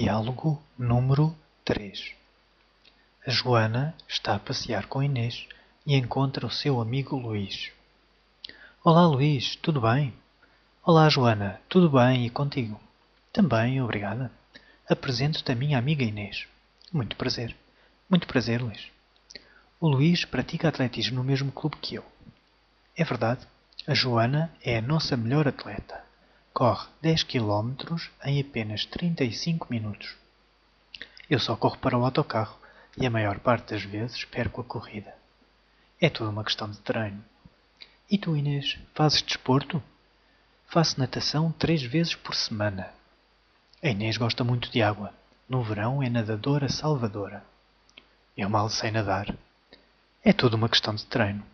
Diálogo número 3 A Joana está a passear com Inês e encontra o seu amigo Luís. Olá, Luís, tudo bem? Olá, Joana, tudo bem e contigo? Também, obrigada. Apresento-te a minha amiga Inês. Muito prazer. Muito prazer, Luís. O Luís pratica atletismo no mesmo clube que eu. É verdade, a Joana é a nossa melhor atleta. Corre 10 km em apenas 35 minutos. Eu só corro para o autocarro e a maior parte das vezes perco a corrida. É tudo uma questão de treino. E tu, Inês, fazes desporto? Faço natação três vezes por semana. A Inês gosta muito de água. No verão é nadadora salvadora. Eu mal sei nadar. É tudo uma questão de treino.